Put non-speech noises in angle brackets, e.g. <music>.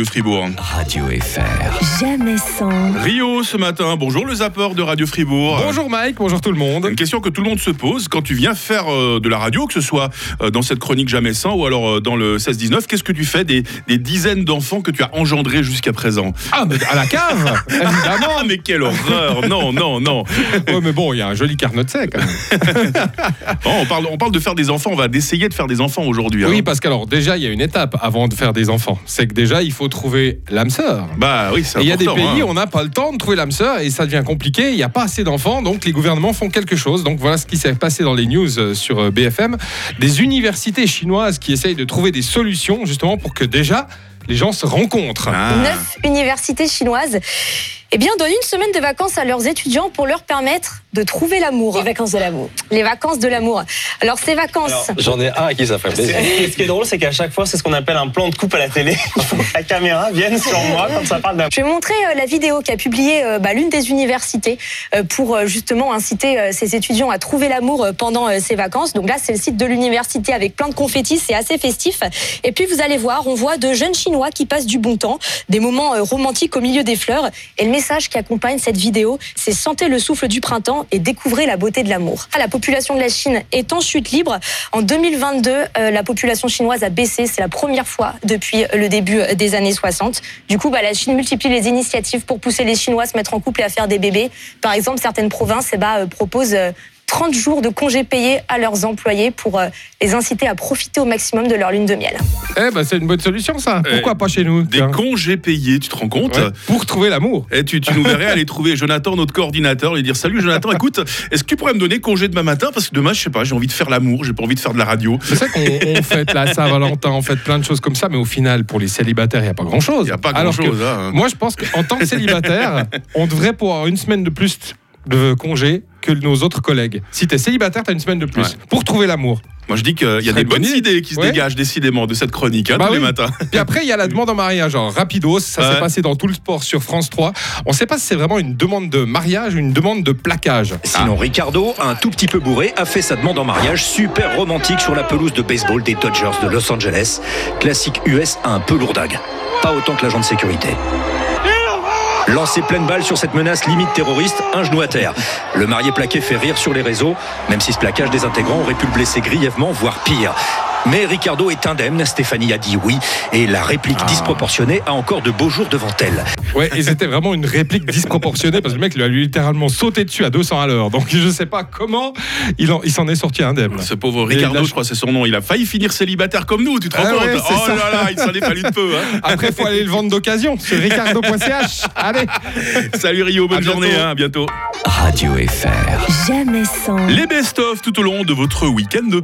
de Fribourg. Radio FR. Jamais sans. Rio ce matin, bonjour le zapper de Radio Fribourg. Bonjour Mike, bonjour tout le monde. Une question que tout le monde se pose quand tu viens faire euh, de la radio, que ce soit euh, dans cette chronique Jamais sans ou alors euh, dans le 16-19, qu'est-ce que tu fais des, des dizaines d'enfants que tu as engendrés jusqu'à présent? Ah, mais à la cave <laughs> Évidemment Ah mais quelle horreur Non, non, non Ouais, mais bon, il y a un joli carnet de sec. quand même. <laughs> Bon, on, parle, on parle de faire des enfants, on va essayer de faire des enfants aujourd'hui. hein. Oui, parce qu'alors, déjà, il y a une étape avant de faire des enfants. C'est que déjà, il faut trouver l'âme sœur. Bah oui, c'est il y a des pays hein. où on n'a pas le temps de trouver l'âme sœur et ça devient compliqué. Il n'y a pas assez d'enfants, donc les gouvernements font quelque chose. Donc voilà ce qui s'est passé dans les news euh, sur euh, BFM. Des universités chinoises qui essayent de trouver des solutions justement pour que déjà les gens se rencontrent. Ah. Neuf universités chinoises eh bien, donnent une semaine de vacances à leurs étudiants pour leur permettre de trouver l'amour. Les vacances de l'amour. Les vacances de l'amour. Alors, ces vacances. J'en ai un à qui ça ferait plaisir. Ce qui est drôle, c'est qu'à chaque fois, c'est ce qu'on appelle un plan de coupe à la télé. Il faut <laughs> que la caméra vienne sur moi quand ça parle d'un. Je vais montrer euh, la vidéo qu'a publiée euh, bah, l'une des universités euh, pour justement inciter ses étudiants à trouver l'amour pendant ces vacances. Donc là, c'est le site de l'université avec plein de confettis, c'est assez festif. Et puis vous allez voir, on voit de jeunes Chinois qui passent du bon temps, des moments romantiques au milieu des fleurs. Et le message qui accompagne cette vidéo, c'est sentez le souffle du printemps et découvrez la beauté de l'amour. Ah, La population de la Chine est en chute libre. En 2022, euh, la population chinoise a baissé. C'est la première fois depuis le début des années 60. Du coup, bah, la Chine multiplie les initiatives pour pousser les Chinois à se mettre en couple et à faire des bébés. Par exemple, certaines provinces eh bah, euh, proposent euh, 30 jours de congés payés à leurs employés pour euh, les inciter à profiter au maximum de leur lune de miel. Eh ben, c'est une bonne solution ça. Pourquoi Eh, pas chez nous Des congés payés, tu te rends compte Ouais, Pour trouver l'amour. Et tu, tu nous verrais aller trouver Jonathan, notre coordinateur, lui dire Salut Jonathan, écoute, est-ce que tu pourrais me donner congé demain matin? Parce que demain, je sais pas, j'ai envie de faire l'amour, j'ai pas envie de faire de la radio. C'est ça qu'on on <laughs> fête la Saint-Valentin, on fête plein de choses comme ça, mais au final, pour les célibataires, il n'y a pas grand-chose. Il n'y a pas Alors que grand-chose. hein. Moi, je pense qu'en tant que célibataire, <laughs> on devrait pouvoir une semaine de plus de congé que nos autres collègues. Si tu es célibataire, tu as une semaine de plus Ouais. pour trouver l'amour. Moi, je dis qu'il y a des bonnes bonne idée. idées qui se Ouais. dégagent décidément de cette chronique hein, Bah tous les matins. Puis après, il y a la demande en mariage, genre rapidos, ça Ouais. s'est passé dans tout le sport sur France 3. On ne sait pas si c'est vraiment une demande de mariage ou une demande de plaquage. Sinon, Ricardo, un tout petit peu bourré, a fait sa demande en mariage super romantique sur la pelouse de baseball des Dodgers de Los Angeles. Classique US un peu lourdague. Pas autant que l'agent de sécurité. Lancé pleine balle sur cette menace limite terroriste, un genou à terre. Le marié plaqué fait rire sur les réseaux, même si ce plaquage des intégrants aurait pu le blesser grièvement, voire pire. Mais Ricardo est indemne, Stéphanie a dit oui, et la réplique disproportionnée a encore de beaux jours devant elle. Ouais, et c'était vraiment une réplique disproportionnée parce que le mec lui a littéralement sauté dessus à 200 à l'heure. Donc je sais pas comment il en- il s'en est sorti indemne. Ce pauvre Ricardo, là, je crois, c'est son nom. Il a failli finir célibataire comme nous, tu te rends Ah compte ouais, c'est Oh ça. là là, il s'en est fallu de peu. hein. <laughs> Après, il faut aller le vendre d'occasion sur ricardo.ch. Allez Salut Rio, bonne À bientôt. journée, hein, à bientôt. Radio FR. Jamais sans. Les best-of tout au long de votre week-end de